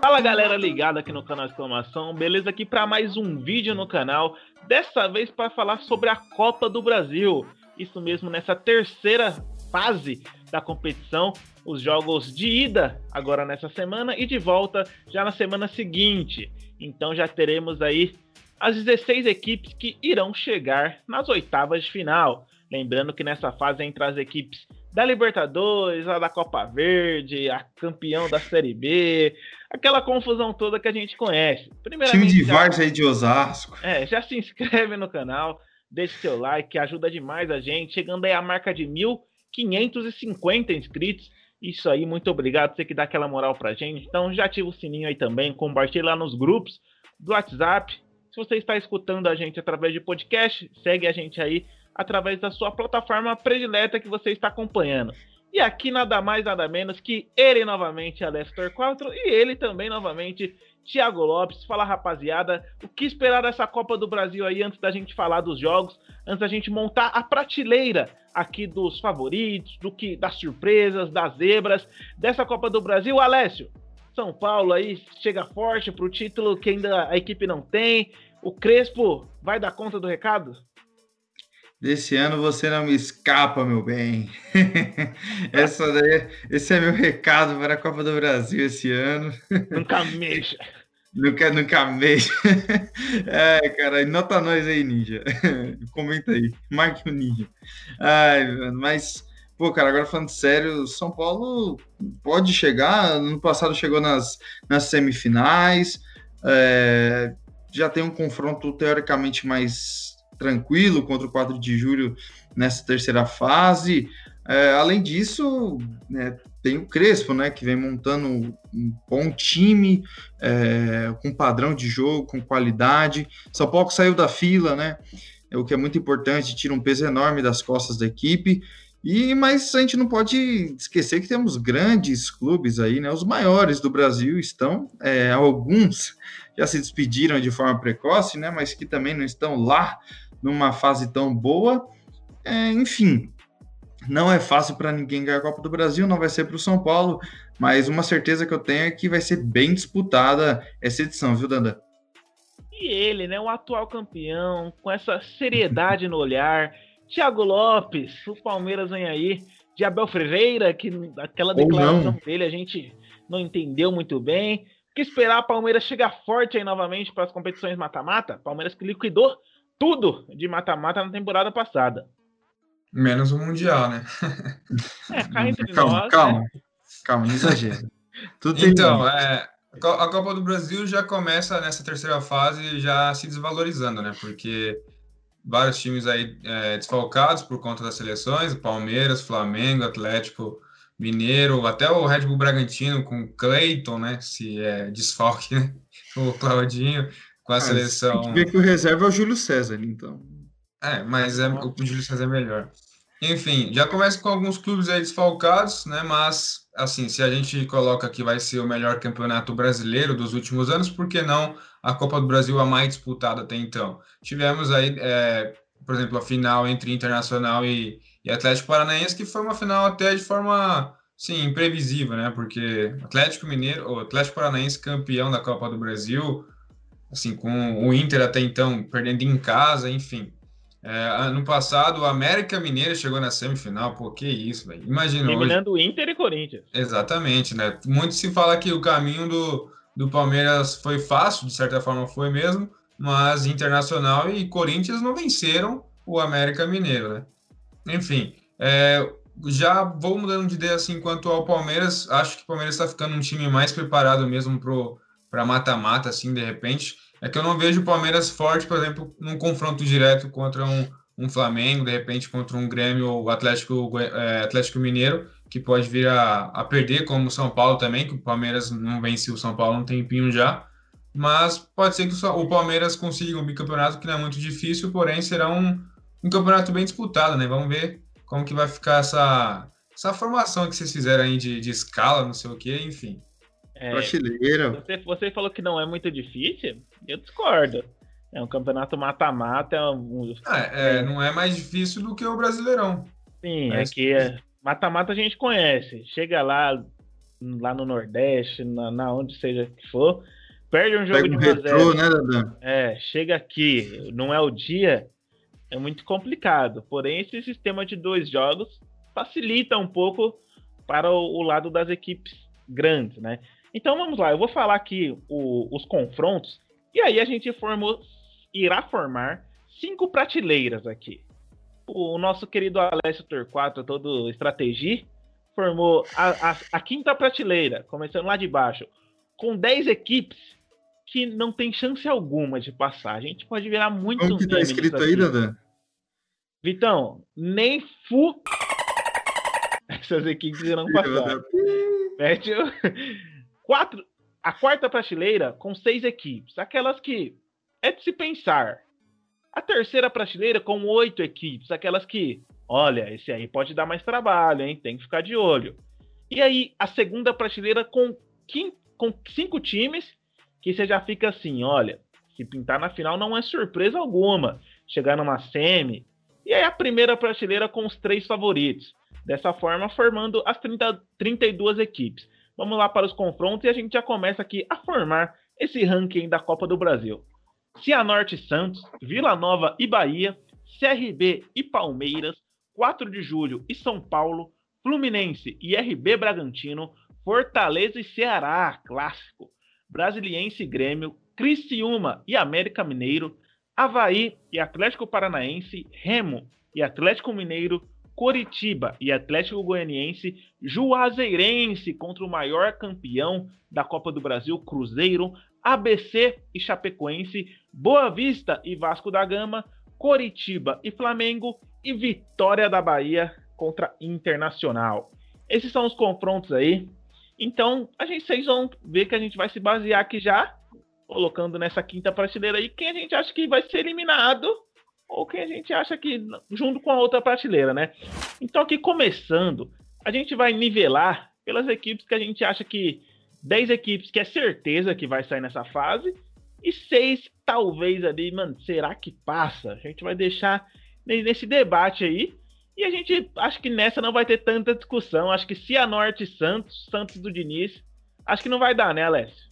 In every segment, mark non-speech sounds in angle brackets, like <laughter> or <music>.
Fala galera ligada aqui no canal Exclamação, beleza? Aqui para mais um vídeo no canal, dessa vez para falar sobre a Copa do Brasil. Isso mesmo, nessa terceira fase da competição, os jogos de ida agora nessa semana e de volta já na semana seguinte. Então já teremos aí as 16 equipes que irão chegar nas oitavas de final. Lembrando que nessa fase entra as equipes da Libertadores, a da Copa Verde, a campeão da Série B, aquela confusão toda que a gente conhece. Time de Vargas aí de Osasco. É, já se inscreve no canal, deixe seu like, ajuda demais a gente, chegando aí a marca de 1.550 inscritos. Isso aí, muito obrigado, você que dá aquela moral pra gente. Então já ativa o sininho aí também, compartilhe lá nos grupos do WhatsApp. Se você está escutando a gente através de podcast, segue a gente aí através da sua plataforma predileta que você está acompanhando. E aqui nada mais, nada menos que ele novamente, Alestor 4, e ele também novamente, Thiago Lopes. Fala rapaziada, o que esperar dessa Copa do Brasil aí antes da gente falar dos jogos, antes da gente montar a prateleira aqui dos favoritos, do que das surpresas, das zebras dessa Copa do Brasil, Alessio. São Paulo aí chega forte para o título que ainda a equipe não tem. O Crespo vai dar conta do recado? Desse ano você não me escapa, meu bem. <laughs> Essa daí, esse é meu recado para a Copa do Brasil esse ano. Nunca mexa. <laughs> Nunca, nunca mexa. <laughs> É, cara, nota nós aí, Ninja. Comenta aí. Marque o Ninja. Ai, mano, mas, pô, cara, agora falando sério, São Paulo pode chegar. No passado chegou nas, nas semifinais. É, já tem um confronto teoricamente mais tranquilo contra o 4 de julho nessa terceira fase. É, além disso, né, tem o Crespo, né, que vem montando um bom time, é, com padrão de jogo, com qualidade. São Paulo saiu da fila, né, o que é muito importante, tira um peso enorme das costas da equipe. E mas a gente não pode esquecer que temos grandes clubes aí, né? Os maiores do Brasil estão, é, alguns já se despediram de forma precoce, né? Mas que também não estão lá numa fase tão boa. É, enfim, não é fácil para ninguém ganhar a Copa do Brasil, não vai ser para o São Paulo, mas uma certeza que eu tenho é que vai ser bem disputada essa edição, viu, Danda? E ele, né, o atual campeão, com essa seriedade no olhar, Thiago Lopes, o Palmeiras vem aí, de Abel Ferreira, que aquela declaração dele a gente não entendeu muito bem. O que esperar? Palmeiras chegar forte aí novamente para as competições mata-mata. Palmeiras que liquidou tudo de mata-mata na temporada passada. Menos o Mundial, né? <laughs> É, calma, nós. calma, Né? calma, não exagera. Tudo Então, é, a Copa do Brasil já começa nessa terceira fase já se desvalorizando, né? Porque vários times aí é, desfalcados por conta das seleções, Palmeiras, Flamengo, Atlético Mineiro, até o Red Bull Bragantino com Cleiton, né? Se é desfalque, né? <laughs> O Claudinho com a Ah, seleção. Tem que ver que o reserva é o Júlio César, então. É, mas é, o Júlio César é melhor. Enfim, já começa com alguns clubes aí desfalcados, né? Mas, assim, se a gente coloca que vai ser o melhor campeonato brasileiro dos últimos anos, por que não a Copa do Brasil a mais disputada até então? Tivemos aí, é, por exemplo, a final entre Internacional e, e Atlético Paranaense, que foi uma final até de forma, sim, imprevisível, né? Porque Atlético Mineiro, o Atlético Paranaense campeão da Copa do Brasil, assim, com o Inter até então perdendo em casa, enfim. É, ano passado, o América Mineiro chegou na semifinal. Pô, que isso, velho. Imagina hoje. Eliminando o Inter e Corinthians. Exatamente, né? Muito se fala que o caminho do, do Palmeiras foi fácil, de certa forma foi mesmo, mas Internacional e Corinthians não venceram o América Mineiro, né? Enfim, é, já vou mudando de ideia assim quanto ao Palmeiras. Acho que o Palmeiras está ficando um time mais preparado mesmo para mata-mata, assim, de repente. É que eu não vejo o Palmeiras forte, por exemplo, num confronto direto contra um, um Flamengo, de repente contra um Grêmio ou Atlético, é, Atlético Mineiro, que pode vir a, a perder, como o São Paulo também, que o Palmeiras não vence o São Paulo há um tempinho já. Mas pode ser que o Palmeiras consiga um bicampeonato, que não é muito difícil, porém será um, um campeonato bem disputado, né? Vamos ver como que vai ficar essa, essa formação que vocês fizeram aí de, de escala, não sei o que, enfim. É, Brasileiro. você, você falou que não é muito difícil, eu discordo. É um campeonato mata-mata. É um, Ah, é, não é mais difícil do que o Brasileirão. sim, é é que é, Mata-mata a gente conhece. Chega lá, lá no Nordeste, na, na onde seja que for, perde um jogo Pega de 1 um né? É, chega aqui, não é o dia, é muito complicado. Porém, esse sistema de dois jogos facilita um pouco para o, o lado das equipes grandes, né? Então vamos lá, eu vou falar aqui o, os confrontos e aí a gente formou, irá formar cinco prateleiras aqui. O nosso querido Alessio Torquato, todo estratégia, formou a, a, a, quinta prateleira, começando lá de baixo, com 10 equipes que não tem chance alguma de passar. A gente pode virar muito. Como que tá escrito aí, Dandan? Vitão, nem fu. <laughs> Essas equipes irão passar. Mete quatro, a quarta prateleira com seis equipes, aquelas que é de se pensar. A terceira prateleira com oito equipes, aquelas que, olha, esse aí pode dar mais trabalho, hein? Tem que ficar de olho. E aí, a segunda prateleira com, com cinco times, que você já fica assim, olha, se pintar na final não é surpresa alguma. Chegar numa semi. E aí a primeira prateleira com os três favoritos. Dessa forma, formando as 30, 32 equipes. Vamos lá para os confrontos e a gente já começa aqui a formar esse ranking da Copa do Brasil. Cianorte e Santos, Vila Nova e Bahia, CRB e Palmeiras, 4 de julho e São Paulo, Fluminense e RB Bragantino, Fortaleza e Ceará, clássico, Brasiliense e Grêmio, Criciúma e América Mineiro, Havaí e Atlético Paranaense, Remo e Atlético Mineiro, Coritiba e Atlético Goianiense, Juazeirense contra o maior campeão da Copa do Brasil, Cruzeiro, ABC e Chapecoense, Boa Vista e Vasco da Gama, Coritiba e Flamengo e Vitória da Bahia contra Internacional. Esses são os confrontos aí. Então, a gente, vocês vão ver que a gente vai se basear aqui já, colocando nessa quinta prateleira aí, quem a gente acha que vai ser eliminado ou quem a gente acha que junto com a outra prateleira, né? Então aqui começando, a gente vai nivelar pelas equipes que a gente acha que 10 equipes que é certeza que vai sair nessa fase e seis talvez ali, mano, será que passa? A gente vai deixar nesse debate aí. E a gente acho que nessa não vai ter tanta discussão. Acho que se a Norte Santos, Santos do Diniz, acho que não vai dar, né, Alessio?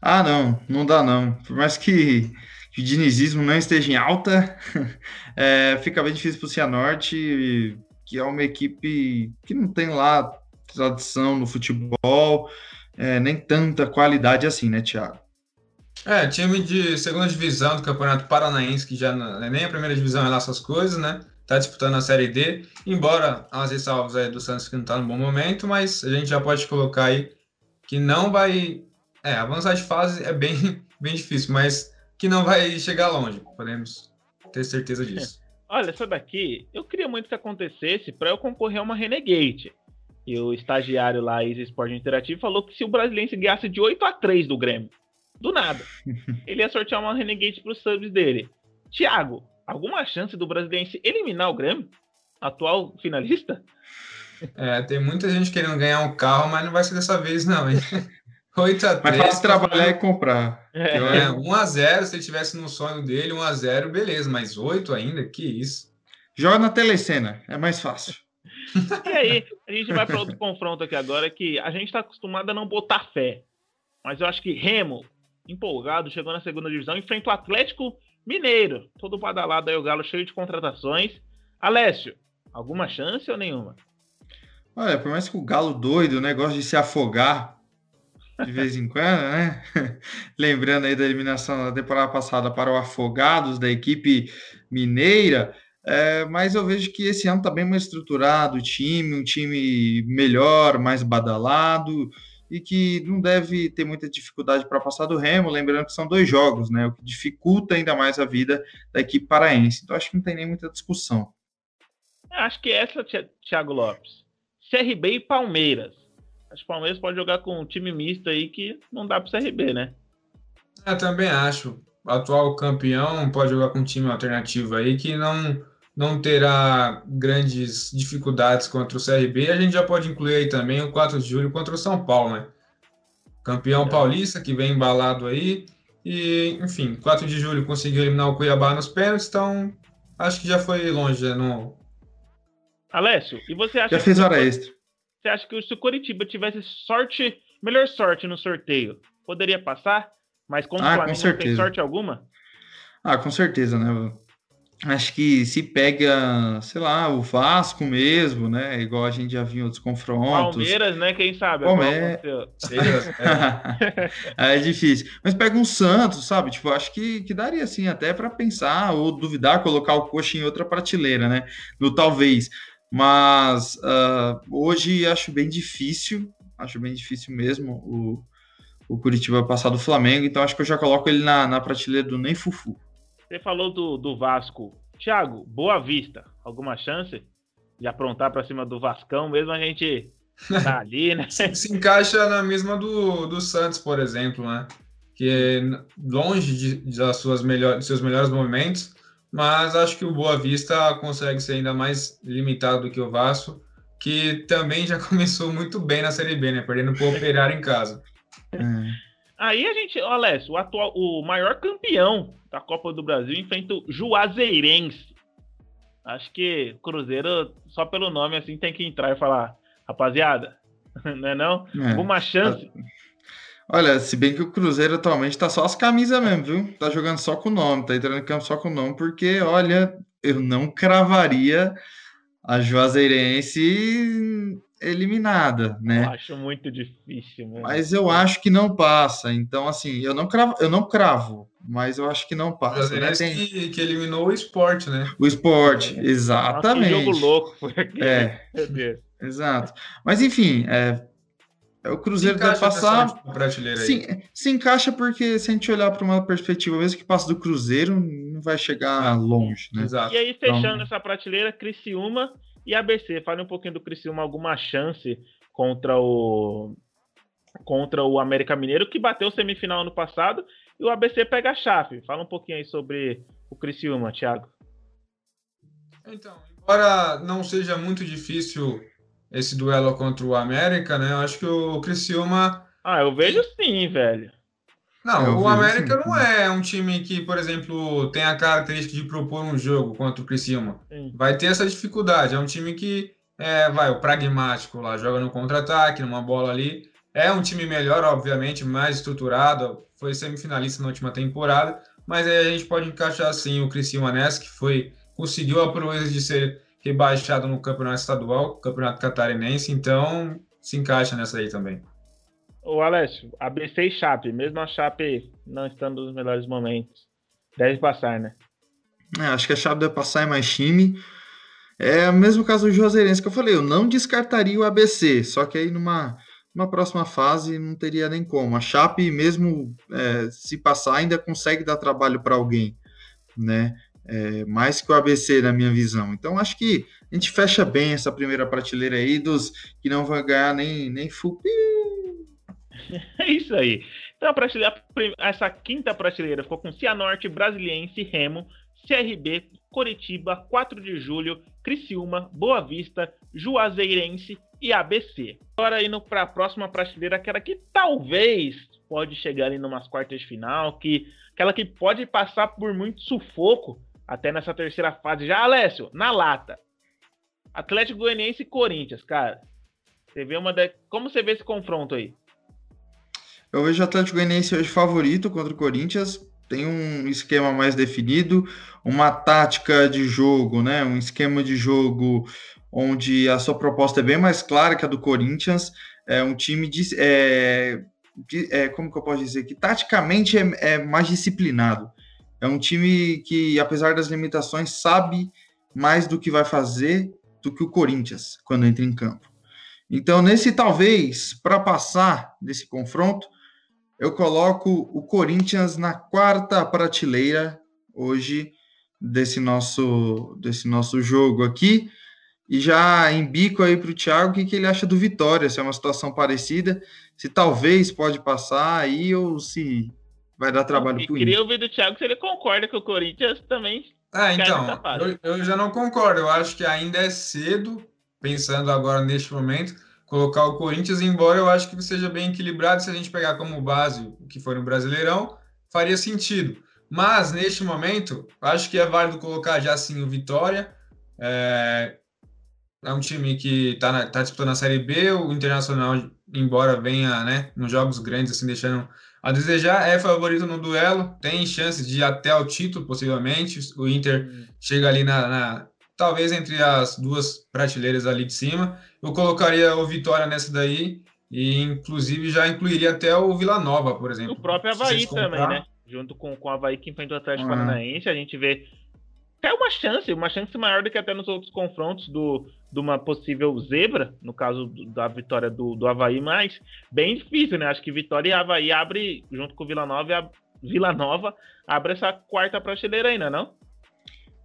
Ah, não, não dá não. Por mais que o dinizismo não esteja em alta, <laughs> é, fica bem difícil para o Cianorte, que é uma equipe que não tem lá tradição no futebol, é, nem tanta qualidade assim, né, Thiago? É, time de segunda divisão do Campeonato Paranaense, que já não é nem a primeira divisão é lá essas coisas, né? Tá disputando a Série D, embora as ressalvas aí do Santos que não tá no bom momento, mas a gente já pode colocar aí que não vai. É, avançar de fase é bem, <laughs> bem difícil, mas que não vai chegar longe. Podemos ter certeza disso. <laughs> Olha, essa daqui, eu queria muito que acontecesse para eu concorrer a uma Renegade. E o estagiário lá, Easy Sport Interativo, falou que se o Brasiliense ganhasse de 8 a 3 do Grêmio, do nada, <laughs> ele ia sortear uma Renegade para os subs dele. Thiago, alguma chance do Brasiliense eliminar o Grêmio? Atual finalista? É, tem muita gente querendo ganhar um carro, mas não vai ser dessa vez, não, hein? <laughs> 8 a 3 Mas fácil trabalhar e comprar. É. 1x0, se ele tivesse no sonho dele, 1x0, beleza, mas 8 ainda, que isso. Joga na telecena, é mais fácil. E aí, a gente vai para outro confronto aqui agora, que a gente está acostumado a não botar fé. Mas eu acho que Remo, empolgado, chegou na segunda divisão, enfrenta o Atlético Mineiro. Todo badalado aí, o Galo cheio de contratações. Alessio, alguma chance ou nenhuma? Olha, por mais que o Galo doido, o negócio de se afogar de vez em quando, né? <laughs> Lembrando aí da eliminação da temporada passada para o Afogados, da equipe mineira. É, mas eu vejo que esse ano está bem mais estruturado o time, um time melhor, mais badalado e que não deve ter muita dificuldade para passar do Remo, lembrando que são dois jogos, né? O que dificulta ainda mais a vida da equipe paraense. Então acho que não tem nem muita discussão. Acho que essa, Thiago Lopes. CRB e Palmeiras. Acho que o Palmeiras pode jogar com um time misto aí que não dá para o CRB, né? Eu também acho. O atual campeão pode jogar com um time alternativo aí que não, não terá grandes dificuldades contra o CRB. A gente já pode incluir aí também o 4 de julho contra o São Paulo, né? Campeão é. paulista que vem embalado aí. E, enfim, 4 de julho conseguiu eliminar o Cuiabá nos pênaltis, então acho que já foi longe no, Alessio, e você acha Já fez hora extra. Você acha que se o Curitiba tivesse sorte, melhor sorte no sorteio, poderia passar? Mas como Ah, o com Flamengo não tem sorte alguma? Ah, com certeza, né? Acho que se pega, sei lá, o Vasco mesmo, né? Igual a gente já viu em outros confrontos. Palmeiras, né? Quem sabe? Palme- Agora aconteceu. <laughs> é difícil. Mas pega um Santos, sabe? Tipo, acho que, que daria assim até para pensar ou duvidar, colocar o coxa em outra prateleira, né? No talvez. Mas ah, hoje acho bem difícil, acho bem difícil mesmo o, o Curitiba passar do Flamengo, então acho que eu já coloco ele na, na prateleira do Nem Fufu. Você falou do, do Vasco. Thiago, Boa Vista. Alguma chance de aprontar pra cima do Vascão, mesmo a gente tá <laughs> ali, né? se, se encaixa na mesma do, do Santos, por exemplo, né? Que longe de, das suas melhores, dos seus melhores momentos, mas acho que o Boa Vista consegue ser ainda mais limitado do que o Vasco, que também já <laughs> começou muito bem na Série B, né? Perdendo pro Operário em casa. É. Aí a gente, ó, Alessio, o, atual, o maior campeão da Copa do Brasil enfrenta o Juazeirense. Acho que Cruzeiro, só pelo nome assim, tem que entrar e falar, rapaziada, <laughs> não é não? É. Alguma chance? Olha, se bem que o Cruzeiro atualmente tá só as camisas mesmo, viu? Tá jogando só com o nome, tá entrando em campo só com o nome, porque, olha, eu não cravaria a Juazeirense eliminada, Eu né? acho muito difícil, mesmo. Mas eu acho que não passa. Então, assim, eu não cravo, eu não cravo, mas eu acho que não passa. Né? Tem que, que eliminou o esporte, né? o esporte, Nossa, que exatamente. jogo louco foi aquele. É, Meu Deus. exato. Mas enfim, é o Cruzeiro deve passar. Sim, se encaixa porque se a gente olhar para uma perspectiva, mesmo que passa do Cruzeiro, não vai chegar longe, né? Exato. E aí, fechando Então- essa prateleira, Criciúma e ABC. Fale um pouquinho do Criciúma, alguma chance contra o contra o América Mineiro, que bateu semifinal ano passado, e o ABC pega a chave. Fala um pouquinho aí sobre o Criciúma, Thiago. Então, embora não seja muito difícil esse duelo contra o América, né? Eu acho que o Criciúma. Ah, eu vejo sim, velho. Não, Eu o América sim. não é um time que, por exemplo, tem a característica de propor um jogo contra o Criciúma. Sim. Vai ter essa dificuldade. É um time que é, vai, o pragmático lá, joga no contra-ataque, numa bola ali. É um time melhor, obviamente, mais estruturado. Foi semifinalista na última temporada, mas aí a gente pode encaixar assim o Criciúma nessa, que foi conseguiu a proeza de ser rebaixado no campeonato estadual, campeonato catarinense, então se encaixa nessa aí também. Ô, Alessio, ABC e Chape, mesmo a Chape não estando nos melhores momentos, deve passar, né? É, acho que a chave deve passar é mais time. É o mesmo caso do Juazeirense que eu falei, eu não descartaria o ABC, só que aí numa, numa próxima fase não teria nem como. A Chape, mesmo é, se passar, ainda consegue dar trabalho para alguém, né? É, mais que o ABC, na minha visão. Então, acho que a gente fecha bem essa primeira prateleira aí dos que não vão ganhar nem, nem fupi. <laughs> É isso aí. Então, a prateleira, essa quinta prateleira ficou com Cianorte, Brasiliense, Remo, CRB, Coritiba, 4 de Julho, Criciúma, Boa Vista, Juazeirense e ABC. Agora indo para a próxima prateleira, aquela que talvez pode chegar ali numas quartas de final, que aquela que pode passar por muito sufoco até nessa terceira fase. Já, Alessio, na lata. Atlético Goianiense e Corinthians, cara. Você vê uma da... Como você vê esse confronto aí? Eu vejo o Atlético Goianiense hoje favorito contra o Corinthians. Tem um esquema mais definido, uma tática de jogo, né? Um esquema de jogo onde a sua proposta é bem mais clara que a do Corinthians. É um time de, é, de é, como que eu posso dizer que taticamente é, é mais disciplinado. É um time que, apesar das limitações, sabe mais do que vai fazer do que o Corinthians quando entra em campo. Então, nesse talvez, para passar desse confronto, eu coloco o Corinthians na quarta prateleira hoje desse nosso, desse nosso jogo aqui. E já embico aí para o Thiago o que, que ele acha do Vitória, se é uma situação parecida, se talvez pode passar aí ou se vai dar trabalho Eu para o queria ouvir do Thiago se ele concorda que o Corinthians também. Ah, então, eu, eu já não concordo. Eu acho que ainda é cedo, pensando agora neste momento, colocar o Corinthians, embora eu acho que seja bem equilibrado. Se a gente pegar como base o que foi no Brasileirão, faria sentido. Mas, neste momento, acho que é válido colocar já sim o Vitória. É, é um time que está tá disputando a Série B, o Internacional, embora venha né, nos jogos grandes, assim, deixando a desejar, é favorito no duelo, tem chance de ir até o título, possivelmente. O Inter hum. chega ali na, na, talvez entre as duas prateleiras ali de cima. Eu colocaria o Vitória nessa daí, e inclusive já incluiria até o Vila Nova, por exemplo. O próprio Havaí também, né? Junto com, com o Havaí que enfrentou o Atlético uhum. Paranaense, a gente vê até uma chance, uma chance maior do que até nos outros confrontos do, de uma possível zebra, no caso do, da vitória do, do Havaí, mas bem difícil, né? Acho que Vitória e Havaí abre, junto com Vila Nova, a Vila Nova abre essa quarta prateleira ainda, não?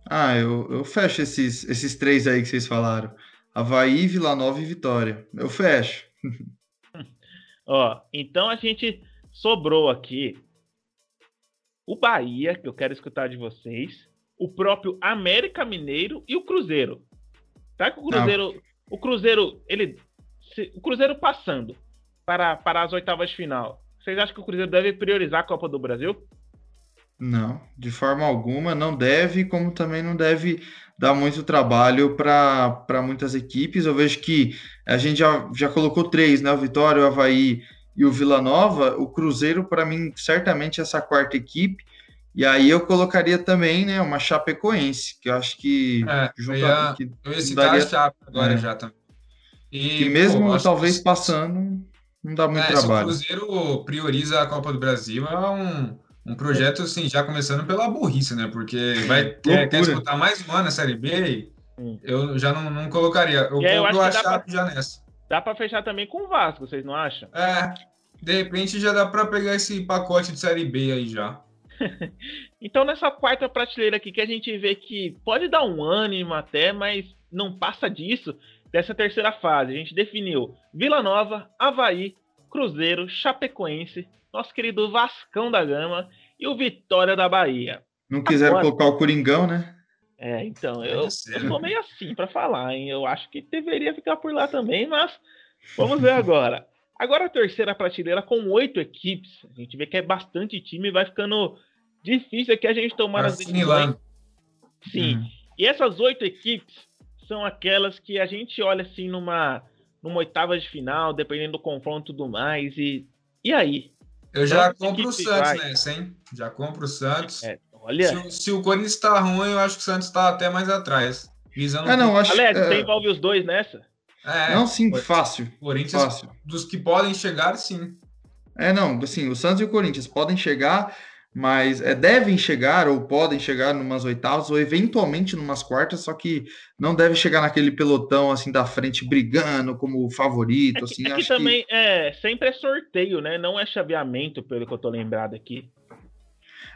Ah, eu, eu fecho esses, esses três aí que vocês falaram. Havaí, Vila Nova e Vitória. Eu fecho. <laughs> Ó, então a gente sobrou aqui o Bahia, que eu quero escutar de vocês o próprio América Mineiro e o Cruzeiro. Tá que o Cruzeiro, Não. o Cruzeiro, ele se, o Cruzeiro passando para, para as oitavas de final. Vocês acham que o Cruzeiro deve priorizar a Copa do Brasil? Não, de forma alguma, não deve, como também não deve dar muito trabalho para muitas equipes. Eu vejo que a gente já, já colocou três, né? O Vitória, o Havaí e o Vila Nova. O Cruzeiro, para mim, certamente essa quarta equipe. E aí eu colocaria também, né, uma Chapecoense, que eu acho que... É, junto, eu ia, que eu ia citar daria, a Chape agora é, já também. E, que mesmo pô, talvez que... passando, não dá muito é, trabalho. Se o Cruzeiro prioriza a Copa do Brasil, é um, um projeto, assim, já começando pela burrice, né? Porque vai <laughs> quer, quer disputar mais um ano a Série B, eu já não, não colocaria. Eu coloco a Chape pra, já nessa. Dá para fechar também com o Vasco, vocês não acham? É, de repente já dá para pegar esse pacote de Série B aí já. <laughs> então, nessa quarta prateleira aqui, que a gente vê que pode dar um ânimo até, mas não passa disso, dessa terceira fase. A gente definiu Vila Nova, Havaí, Cruzeiro, Chapecoense, nosso querido Vascão da Gama e o Vitória da Bahia. Não quiseram Agora... colocar o Coringão, né? É, então, eu, eu tô meio assim para falar, hein? Eu acho que deveria ficar por lá também, mas vamos ver agora. Agora a terceira prateleira com oito equipes. A gente vê que é bastante time e vai ficando difícil aqui a gente tomar as decisões. Sim. Uhum. E essas oito equipes são aquelas que a gente olha assim numa, numa oitava de final, dependendo do confronto e tudo mais. E, e aí? Eu já compro o Santos vai? nessa, hein? Já compro o Santos. É, olha. Se, se, o Corinthians está ruim, eu acho que o Santos está até mais atrás. Visando é, não, acho, Alex, é... você envolve os dois nessa? É, não, sim, fácil. Corinthians, fácil. dos que podem chegar, sim. É, não, assim, o Santos e o Corinthians podem chegar, mas é, devem chegar ou podem chegar numas oitavas ou eventualmente numas quartas, só que não deve chegar naquele pelotão assim da frente brigando como favorito. É que, assim, é que também que... é sempre é sorteio, né? Não é chaveamento, pelo que eu tô lembrado aqui.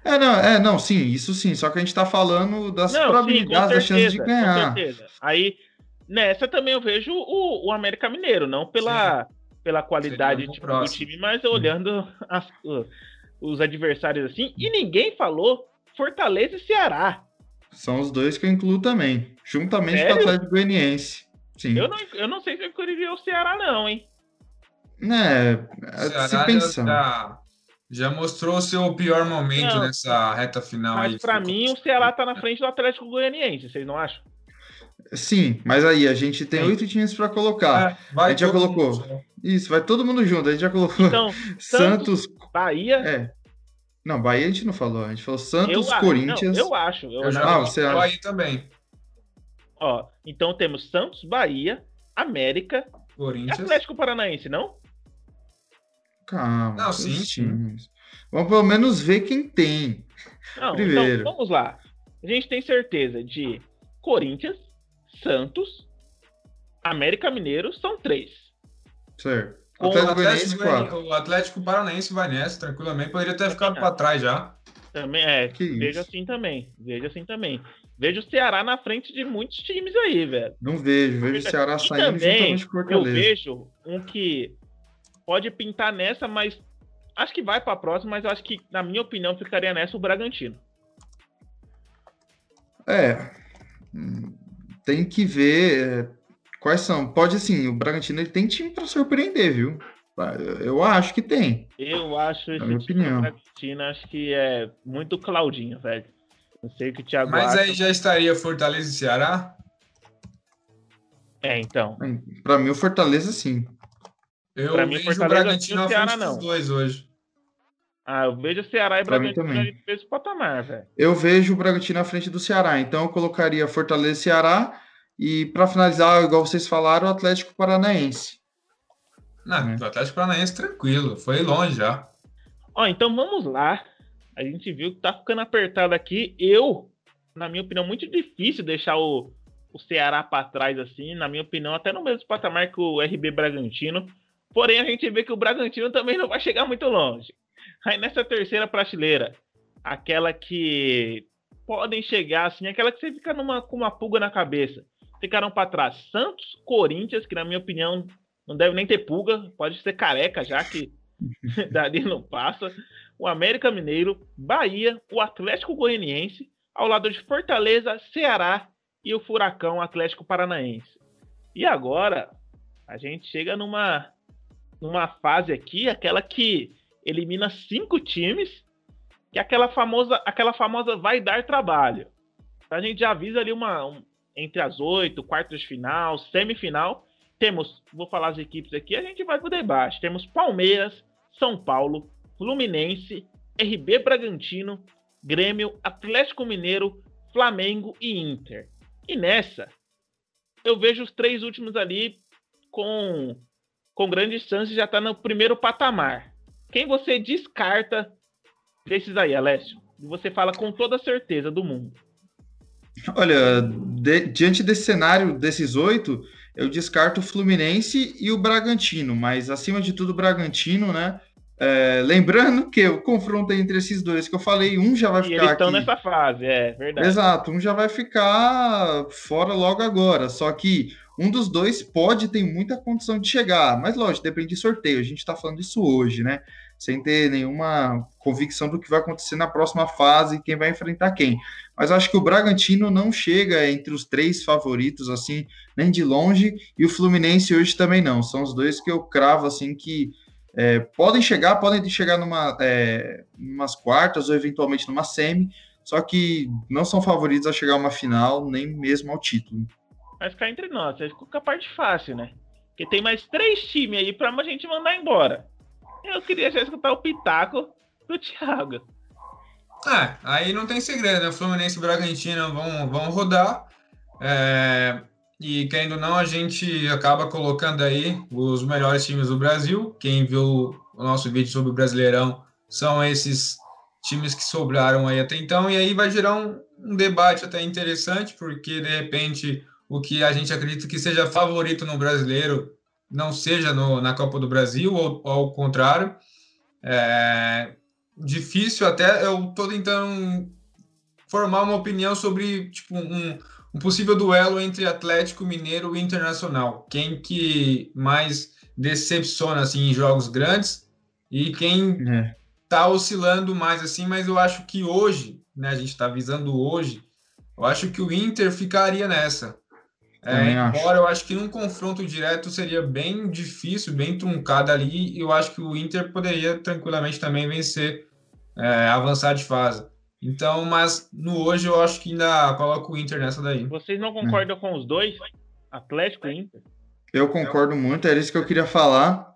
É, não, é, não, sim, isso sim. Só que a gente tá falando das não, probabilidades, das chances de ganhar. Com certeza. Aí Nessa também eu vejo o, o América Mineiro, não pela, pela qualidade tipo, do time, mas olhando as, os adversários assim. E ninguém falou Fortaleza e Ceará. São os dois que eu incluo também, juntamente Sério? com o Atlético Goianiense. Sim. Eu não, eu não sei se eu incluiria o Ceará, não, hein? É, se pensar. Já, já mostrou o seu pior momento não, nessa reta final. Mas para mim, o Ceará tá na frente do Atlético Goianiense, vocês não acham? Sim, mas aí a gente tem oito times para colocar. É, a gente já colocou. Mundo. Isso, vai todo mundo junto. A gente já colocou então, <laughs> Santos, Bahia. É. Não, Bahia a gente não falou. A gente falou Santos, eu Corinthians. Não, eu acho. Eu, eu já ah, você acha. Bahia também. Ó, então temos Santos, Bahia, América, Corinthians. Atlético Paranaense, não? Calma. Não, sim. Times. Vamos pelo menos ver quem tem. Não, então Primeiro. Então, vamos lá. A gente tem certeza de Corinthians, Santos, América Mineiro são três. Certo. O Atlético, o Atlético Paranaense vai nessa, tranquilamente. Poderia ter ficado para trás já. Também é. Que vejo isso? assim também. Vejo assim também. Vejo o Ceará na frente de muitos times aí, velho. Não vejo, vejo o Ceará e saindo também, juntamente com o Eu vejo um que pode pintar nessa, mas acho que vai para a próxima, mas acho que, na minha opinião, ficaria nessa o Bragantino. É tem que ver é, quais são. Pode assim, o Bragantino ele tem time para surpreender, viu? Eu acho que tem. Eu acho esse minha opinião. Bragantino acho que é muito Claudinho, velho. Não sei o que o Thiago Mas acha. aí já estaria Fortaleza e Ceará? É, então. Para mim, o Fortaleza, sim. Eu pra mim, vejo Fortaleza o Bragantino à frente não. dos dois hoje. Ah, eu vejo o Ceará e Bragantino também. mesmo patamar, velho. Eu vejo o Bragantino à frente do Ceará, então eu colocaria Fortaleza e Ceará e para finalizar, igual vocês falaram, o Atlético Paranaense. Não, o Atlético Paranaense tranquilo, foi longe já. Ó, então vamos lá. A gente viu que tá ficando apertado aqui. Eu, na minha opinião, muito difícil deixar o, o Ceará para trás assim, na minha opinião, até no mesmo patamar que o RB Bragantino. Porém, a gente vê que o Bragantino também não vai chegar muito longe. Aí nessa terceira prateleira, aquela que podem chegar assim, aquela que você fica numa, com uma pulga na cabeça. Ficaram para trás Santos, Corinthians, que na minha opinião não deve nem ter pulga, pode ser careca já que <laughs> dali não passa. O América Mineiro, Bahia, o Atlético Goianiense, ao lado de Fortaleza, Ceará e o Furacão Atlético Paranaense. E agora a gente chega numa numa fase aqui, aquela que elimina cinco times, que é aquela famosa, aquela famosa vai dar trabalho. Então a gente já avisa ali uma um, entre as oito, quartas de final, semifinal. Temos, vou falar as equipes aqui, a gente vai pro debate. Temos Palmeiras, São Paulo, Fluminense, RB Bragantino, Grêmio, Atlético Mineiro, Flamengo e Inter. E nessa, eu vejo os três últimos ali com, com grandes chances já tá no primeiro patamar. Quem você descarta desses aí, Alessio? Você fala com toda a certeza do mundo. Olha, de, diante desse cenário desses oito, eu descarto o Fluminense e o Bragantino, mas acima de tudo o Bragantino, né? É, lembrando que o confronto entre esses dois que eu falei, um já vai e ficar. Eles estão nessa fase, é verdade. Exato, um já vai ficar fora logo agora. Só que um dos dois pode ter muita condição de chegar, mas lógico, depende de sorteio. A gente está falando isso hoje, né? Sem ter nenhuma convicção do que vai acontecer na próxima fase, quem vai enfrentar quem. Mas acho que o Bragantino não chega entre os três favoritos, assim, nem de longe, e o Fluminense hoje também não. São os dois que eu cravo, assim, que é, podem chegar, podem chegar numa é, umas quartas ou eventualmente numa semi, só que não são favoritos a chegar a uma final, nem mesmo ao título. Vai ficar entre nós, vai ficar a parte fácil, né? Porque tem mais três times aí pra a gente mandar embora. Eu queria já escutar o pitaco do Thiago. É, aí não tem segredo, né? Fluminense e Bragantino vão, vão rodar. É, e querendo ou não, a gente acaba colocando aí os melhores times do Brasil. Quem viu o nosso vídeo sobre o Brasileirão são esses times que sobraram aí até então. E aí vai gerar um, um debate até interessante, porque de repente o que a gente acredita que seja favorito no brasileiro não seja no, na Copa do Brasil, ou, ou ao contrário. É difícil até, eu estou tentando formar uma opinião sobre tipo, um, um possível duelo entre Atlético Mineiro e Internacional. Quem que mais decepciona assim em jogos grandes e quem é. tá oscilando mais assim, mas eu acho que hoje, né, a gente está visando hoje, eu acho que o Inter ficaria nessa. É, embora eu acho que num confronto direto seria bem difícil, bem truncado ali, e eu acho que o Inter poderia tranquilamente também vencer, é, avançar de fase. Então, mas no hoje eu acho que ainda coloco o Inter nessa daí. Vocês não concordam é. com os dois? Atlético e Inter? Eu concordo muito, era isso que eu queria falar.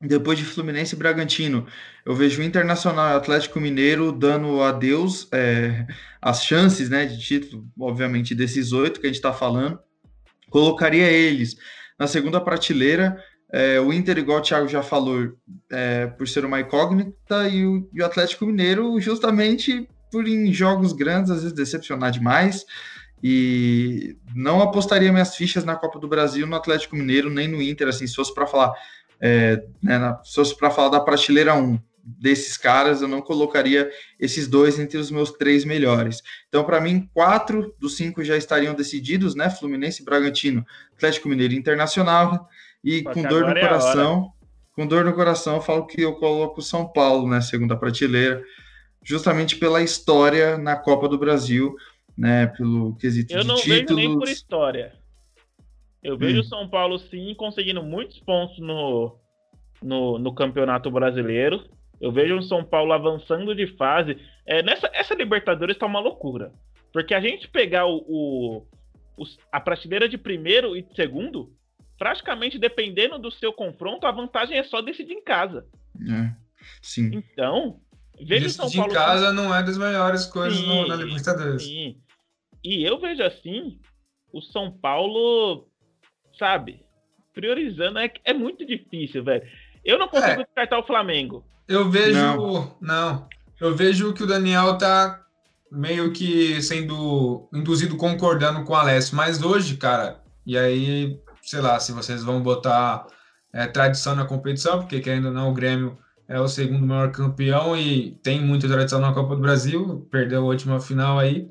Depois de Fluminense e Bragantino, eu vejo o Internacional e Atlético Mineiro dando adeus é, as chances né, de título, obviamente, desses oito que a gente está falando. Colocaria eles na segunda prateleira. É, o Inter, igual o Thiago já falou, é, por ser uma incógnita, e o, e o Atlético Mineiro, justamente por em jogos grandes às vezes decepcionar demais e não apostaria minhas fichas na Copa do Brasil no Atlético Mineiro nem no Inter assim se fosse para falar é, né, se fosse para falar da prateleira 1 desses caras eu não colocaria esses dois entre os meus três melhores então para mim quatro dos cinco já estariam decididos né Fluminense Bragantino Atlético Mineiro Internacional e com dor no é coração com dor no coração eu falo que eu coloco São Paulo na né, segunda prateleira justamente pela história na Copa do Brasil, né? Pelo quesito Eu não vejo nem por história. Eu vejo o hum. São Paulo sim conseguindo muitos pontos no, no, no, Campeonato Brasileiro. Eu vejo o São Paulo avançando de fase. É, nessa essa Libertadores está uma loucura. Porque a gente pegar o, o, os, a prateleira de primeiro e de segundo, praticamente dependendo do seu confronto, a vantagem é só decidir em casa. É, sim. Então, veja o São Decidir Paulo. em casa não é das melhores coisas Sim, no, na Libertadores. Sim. E eu vejo assim, o São Paulo, sabe, priorizando é, é muito difícil, velho. Eu não consigo É. descartar o Flamengo. Eu vejo. Não. Não. Eu vejo que o Daniel tá meio que sendo induzido concordando com o Alessio. Mas hoje, cara, e aí, sei lá, se vocês vão botar é, tradição na competição, porque querendo ou não, o Grêmio é o segundo maior campeão e tem muita tradição na Copa do Brasil, perdeu a última final aí.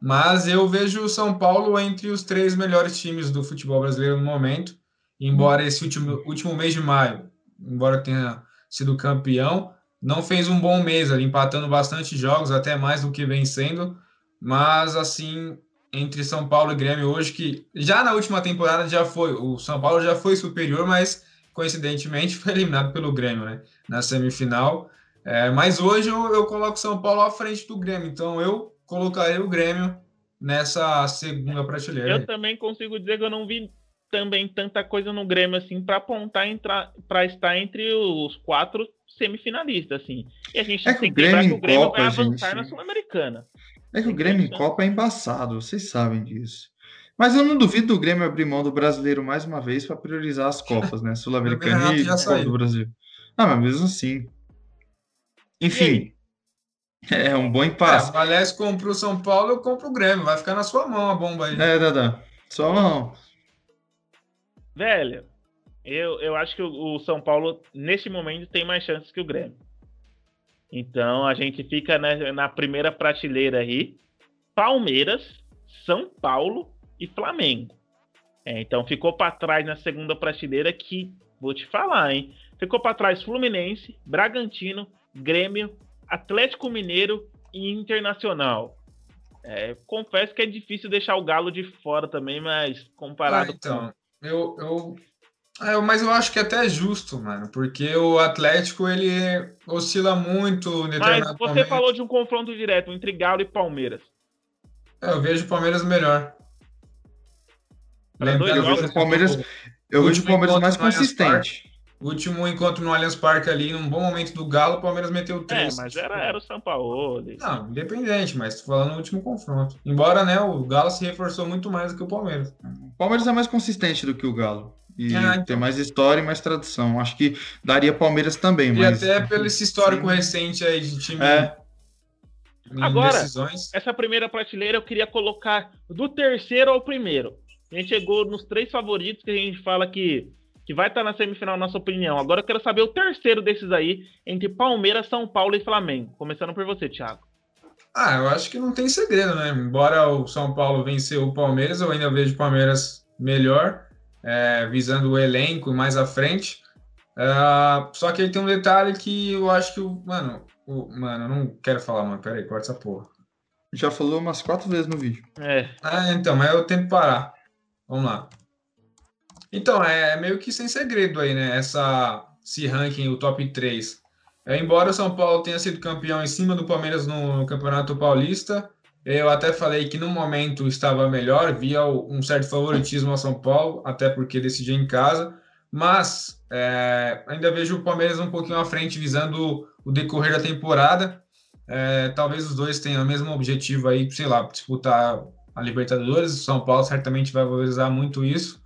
Mas eu vejo o São Paulo entre os três melhores times do futebol brasileiro no momento. Embora esse último, último mês de maio, embora tenha sido campeão, não fez um bom mês ali, empatando bastante jogos, até mais do que vencendo. Mas assim, entre São Paulo e Grêmio hoje, que já na última temporada já foi, o São Paulo já foi superior, mas coincidentemente <laughs> foi eliminado pelo Grêmio, né? Na semifinal. É, mas hoje eu, eu coloco São Paulo à frente do Grêmio, então eu colocaria o Grêmio nessa segunda prateleira. Eu também consigo dizer que eu não vi também tanta coisa no Grêmio assim para apontar para estar entre os quatro semifinalistas assim. E a gente É que tem o que lembrar que Grêmio o Grêmio em Copa, vai avançar gente- na Sul-Americana. É que o Grêmio em Copa é embaçado, vocês sabem disso. Mas eu não duvido do Grêmio abrir mão do brasileiro mais uma vez para priorizar as Copas, né? <laughs> Sul-Americana e Copa do Brasil. Ah, mas mesmo assim. Enfim, <laughs> é um bom É, impasse. o Alessio compra o São Paulo, eu compro o Grêmio. Vai ficar na sua mão a bomba aí. É, Dada. Só não. Velho, eu, eu acho que o, o São Paulo, neste momento, tem mais chances que o Grêmio. Então a gente fica né, na primeira prateleira aí. Palmeiras, São Paulo e Flamengo. É, então ficou para trás na segunda prateleira que, vou te falar, hein? Ficou para trás Fluminense, Bragantino, Grêmio, Atlético Mineiro e Internacional. É, confesso que é difícil deixar o Galo de fora também, mas comparado Ah, então, eu, eu, é, mas eu acho que até é justo, mano, porque o Atlético ele oscila muito Mas você momento. falou de um confronto direto entre Galo e Palmeiras. É, eu vejo o Palmeiras melhor. Dois Eu vejo o Palmeiras, eu vejo o Palmeiras mais consistente. O último encontro no Allianz Parque ali, num bom momento do Galo, o Palmeiras meteu É, três. mas era, era o São Paulo. Não, independente, mas tô falando no último confronto. Embora, né, o Galo se reforçou muito mais do que o Palmeiras. O Palmeiras é mais consistente do que o Galo. E Ah, então. tem mais história e mais tradição. Acho que daria Palmeiras também, E mas. até pelo esse histórico Sim. recente aí de time É. Agora- decisões. Essa primeira prateleira eu queria colocar do terceiro ao primeiro. A gente chegou nos três favoritos que a gente fala que, que vai estar na semifinal, na nossa opinião. Agora eu quero saber o terceiro desses aí, entre Palmeiras, São Paulo e Flamengo. Começando por você, Thiago. Ah, eu acho que não tem segredo, né? Embora o São Paulo venceu o Palmeiras, eu ainda vejo o Palmeiras melhor, é, visando o elenco mais à frente. Ah, só que aí tem um detalhe que eu acho que o. Mano, o, mano, eu não quero falar, mano. Pera aí, corta essa porra. Já falou umas quatro vezes no vídeo. É, Ah, então, mas eu tento parar. Vamos lá. Então, é meio que sem segredo aí, né? Essa, esse ranking, o top 3. É, embora o São Paulo tenha sido campeão em cima do Palmeiras no Campeonato Paulista, eu até falei que no momento estava melhor, via um certo favoritismo ao São Paulo, até porque decidia em casa, mas é, ainda vejo o Palmeiras um pouquinho à frente, visando o decorrer da temporada. É, talvez os dois tenham o mesmo objetivo aí, sei lá, disputar a Libertadores. O São Paulo certamente vai valorizar muito isso.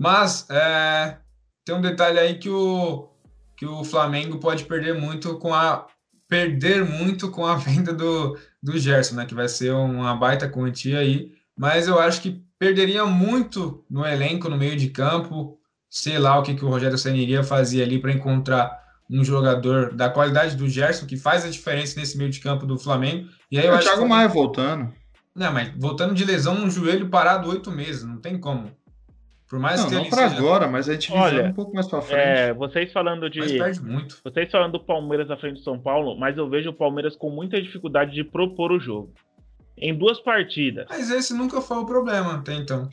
Mas é, tem um detalhe aí que o, que o Flamengo pode perder muito com a perder muito com a <laughs> venda do, do Gerson, né? Que vai ser uma baita quantia aí. Mas eu acho que perderia muito no elenco, no meio de campo. Sei lá o que, que o Rogério Senna iria fazer ali para encontrar um jogador da qualidade do Gerson que faz a diferença nesse meio de campo do Flamengo. E aí eu o acho Thiago que... Maia voltando. Não, mas voltando de lesão num joelho parado oito meses, não tem como. Por mais Não, que não ele para seja, agora, mas a gente Olha, um pouco mais para frente. é, vocês falando de. mas perde muito. Vocês falando do Palmeiras à frente do São Paulo, mas eu vejo o Palmeiras com muita dificuldade de propor o jogo. Em duas partidas. Mas esse nunca foi o problema até então.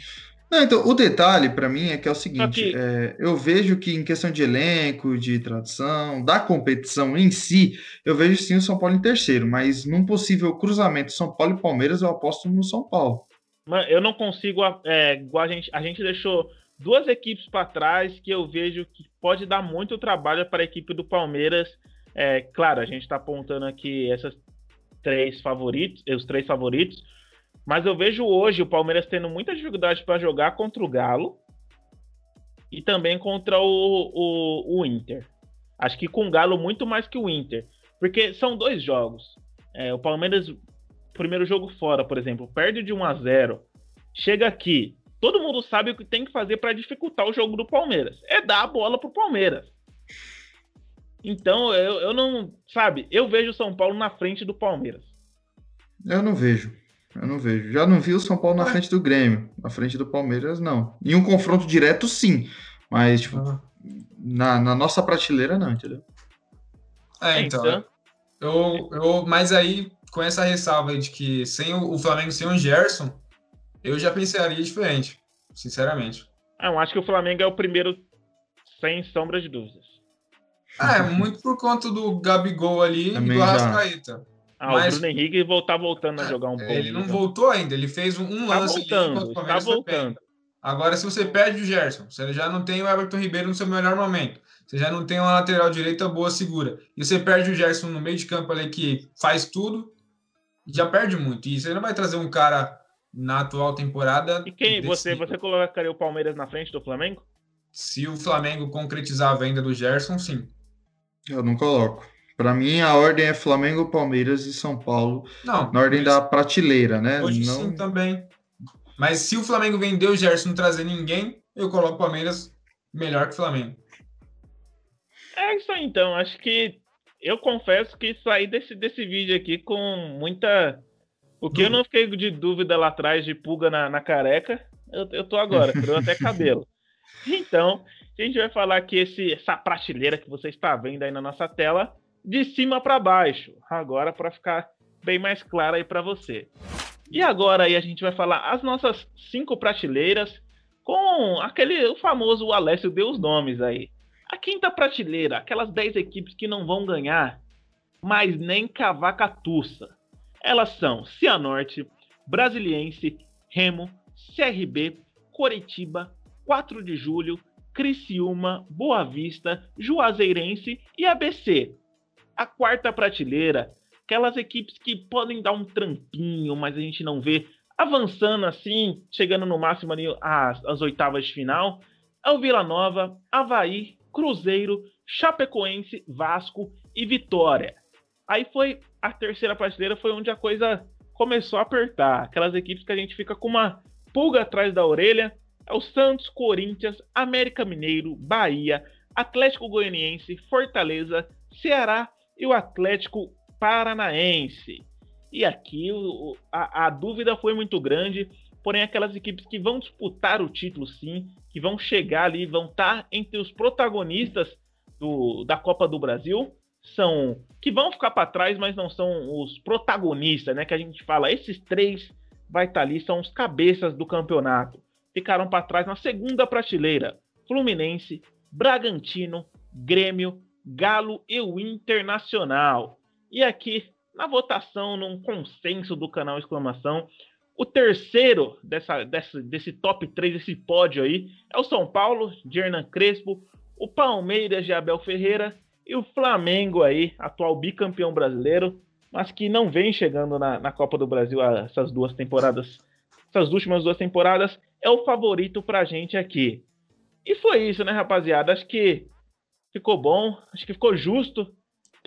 Não, então, o detalhe para mim é que é o seguinte: que- é, eu vejo que em questão de elenco, de tradição, da competição em si, eu vejo sim o São Paulo em terceiro, mas num possível cruzamento São Paulo e Palmeiras, eu aposto no São Paulo. Eu não consigo. É, a gente, a gente deixou duas equipes para trás que eu vejo que pode dar muito trabalho para a equipe do Palmeiras. É, claro, a gente está apontando aqui essas três favoritos, os três favoritos, mas eu vejo hoje o Palmeiras tendo muita dificuldade para jogar contra o Galo e também contra o, o, o, Inter. Acho que com o Galo muito mais que o Inter, porque são dois jogos. É, o Palmeiras, primeiro jogo fora, por exemplo, perde de 1 a 0, chega aqui, todo mundo sabe o que tem que fazer para dificultar o jogo do Palmeiras. É dar a bola pro Palmeiras. Então, eu, eu não. Sabe, eu vejo o São Paulo na frente do Palmeiras. Eu não vejo. Eu não vejo. Já não vi o São Paulo na frente do Grêmio. Na frente do Palmeiras, não. Em um confronto direto, sim. Mas, tipo, ah. na, na nossa prateleira, não, entendeu? É, então. então... Eu, eu, mas aí, com essa ressalva de que sem o, o Flamengo sem o Gerson, eu já pensaria diferente, sinceramente. Ah, eu acho que o Flamengo é o primeiro sem sombra de dúvidas. É, muito por conta do Gabigol ali Também e do Arrascaeta. Ah, Mas, o Bruno Henrique tá voltando a jogar um pouco. Ele não voltou ainda, ele fez um, um tá lance voltando, ali, tá voltando. Agora, se você perde o Gerson, você já não tem o Everton Ribeiro no seu melhor momento. Você já não tem uma lateral direita boa, segura. E você perde o Gerson no meio de campo ali que faz tudo, já perde muito. E você não vai trazer um cara na atual temporada. E quem você, você colocaria o Palmeiras na frente do Flamengo? Se o Flamengo concretizar a venda do Gerson, sim. Eu não coloco. Para mim, a ordem é Flamengo, Palmeiras e São Paulo. Não, na ordem da prateleira, né? Hoje não... sim também. Mas se o Flamengo vender o Gerson não trazer ninguém, eu coloco o Palmeiras melhor que o Flamengo. É isso aí, então. Acho que eu confesso que saí desse, desse vídeo aqui com muita. O que eu não fiquei de dúvida lá atrás de pulga na, na careca, eu, eu tô agora, criou até <laughs> cabelo. Então, a gente vai falar que esse, essa prateleira que você está vendo aí na nossa tela de cima para baixo. Agora para ficar bem mais claro aí para você. E agora aí a gente vai falar as nossas cinco prateleiras com aquele o famoso Alessio deu os nomes aí. A quinta prateleira, aquelas 10 equipes que não vão ganhar, mas nem cavacatuça. Elas são Cianorte, Brasiliense, Remo, CRB, Coritiba, 4 de Julho, Criciúma, Boa Vista, Juazeirense e ABC a quarta prateleira, aquelas equipes que podem dar um trampinho, mas a gente não vê avançando assim, chegando no máximo ali às, às oitavas de final, é o Vila Nova, Havaí, Cruzeiro, Chapecoense, Vasco e Vitória. Aí foi a terceira prateleira, foi onde a coisa começou a apertar. Aquelas equipes que a gente fica com uma pulga atrás da orelha. É o Santos, Corinthians, América Mineiro, Bahia, Atlético Goianiense, Fortaleza, Ceará e o Atlético Paranaense. E aqui a, a, dúvida foi muito grande, porém aquelas equipes que vão disputar o título sim, que vão chegar ali, vão estar tá entre os protagonistas do, da Copa do Brasil, são que vão ficar para trás, mas não são os protagonistas, né? Que a gente fala, esses três vai estar tá ali, são os cabeças do campeonato. Ficaram para trás na segunda prateleira: Fluminense, Bragantino, Grêmio, Galo e o Internacional. E aqui, na votação, num consenso do canal Exclamação, o terceiro dessa, dessa, desse top 3, desse pódio aí, é o São Paulo, de Hernan Crespo, o Palmeiras de Abel Ferreira e o Flamengo aí, atual bicampeão brasileiro, mas que não vem chegando na, na Copa do Brasil essas duas temporadas, essas últimas duas temporadas, é o favorito pra gente aqui. E foi isso, né, rapaziada? Acho que Ficou bom, acho que ficou justo.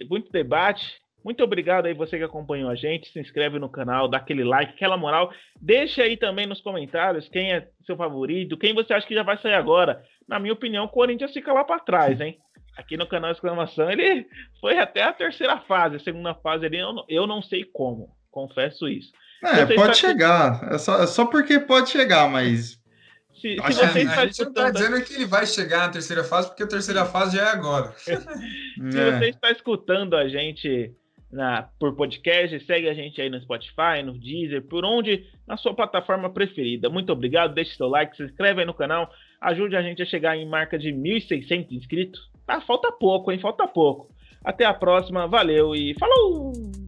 Muito debate. Muito obrigado aí você que acompanhou a gente. Se inscreve no canal, dá aquele like, aquela moral. Deixa aí também nos comentários quem é seu favorito, quem você acha que já vai sair agora. Na minha opinião, o Corinthians fica lá para trás, hein? Aqui no canal Exclamação, ele foi até a terceira fase, a segunda fase ali, eu não, eu não sei como, confesso isso. É, pode chegar. É só, é só porque pode chegar, mas se, se você a, está a gente não está dizendo que ele vai chegar na terceira fase, porque a terceira fase já é agora. <laughs> se é. você está escutando a gente na, por podcast, segue a gente aí no Spotify, no Deezer, por onde, na sua plataforma preferida. Muito obrigado, deixe seu like, se inscreve aí no canal, ajude a gente a chegar em marca de 1.600 inscritos. Tá, falta pouco, hein? Falta pouco. Até a próxima, valeu e falou!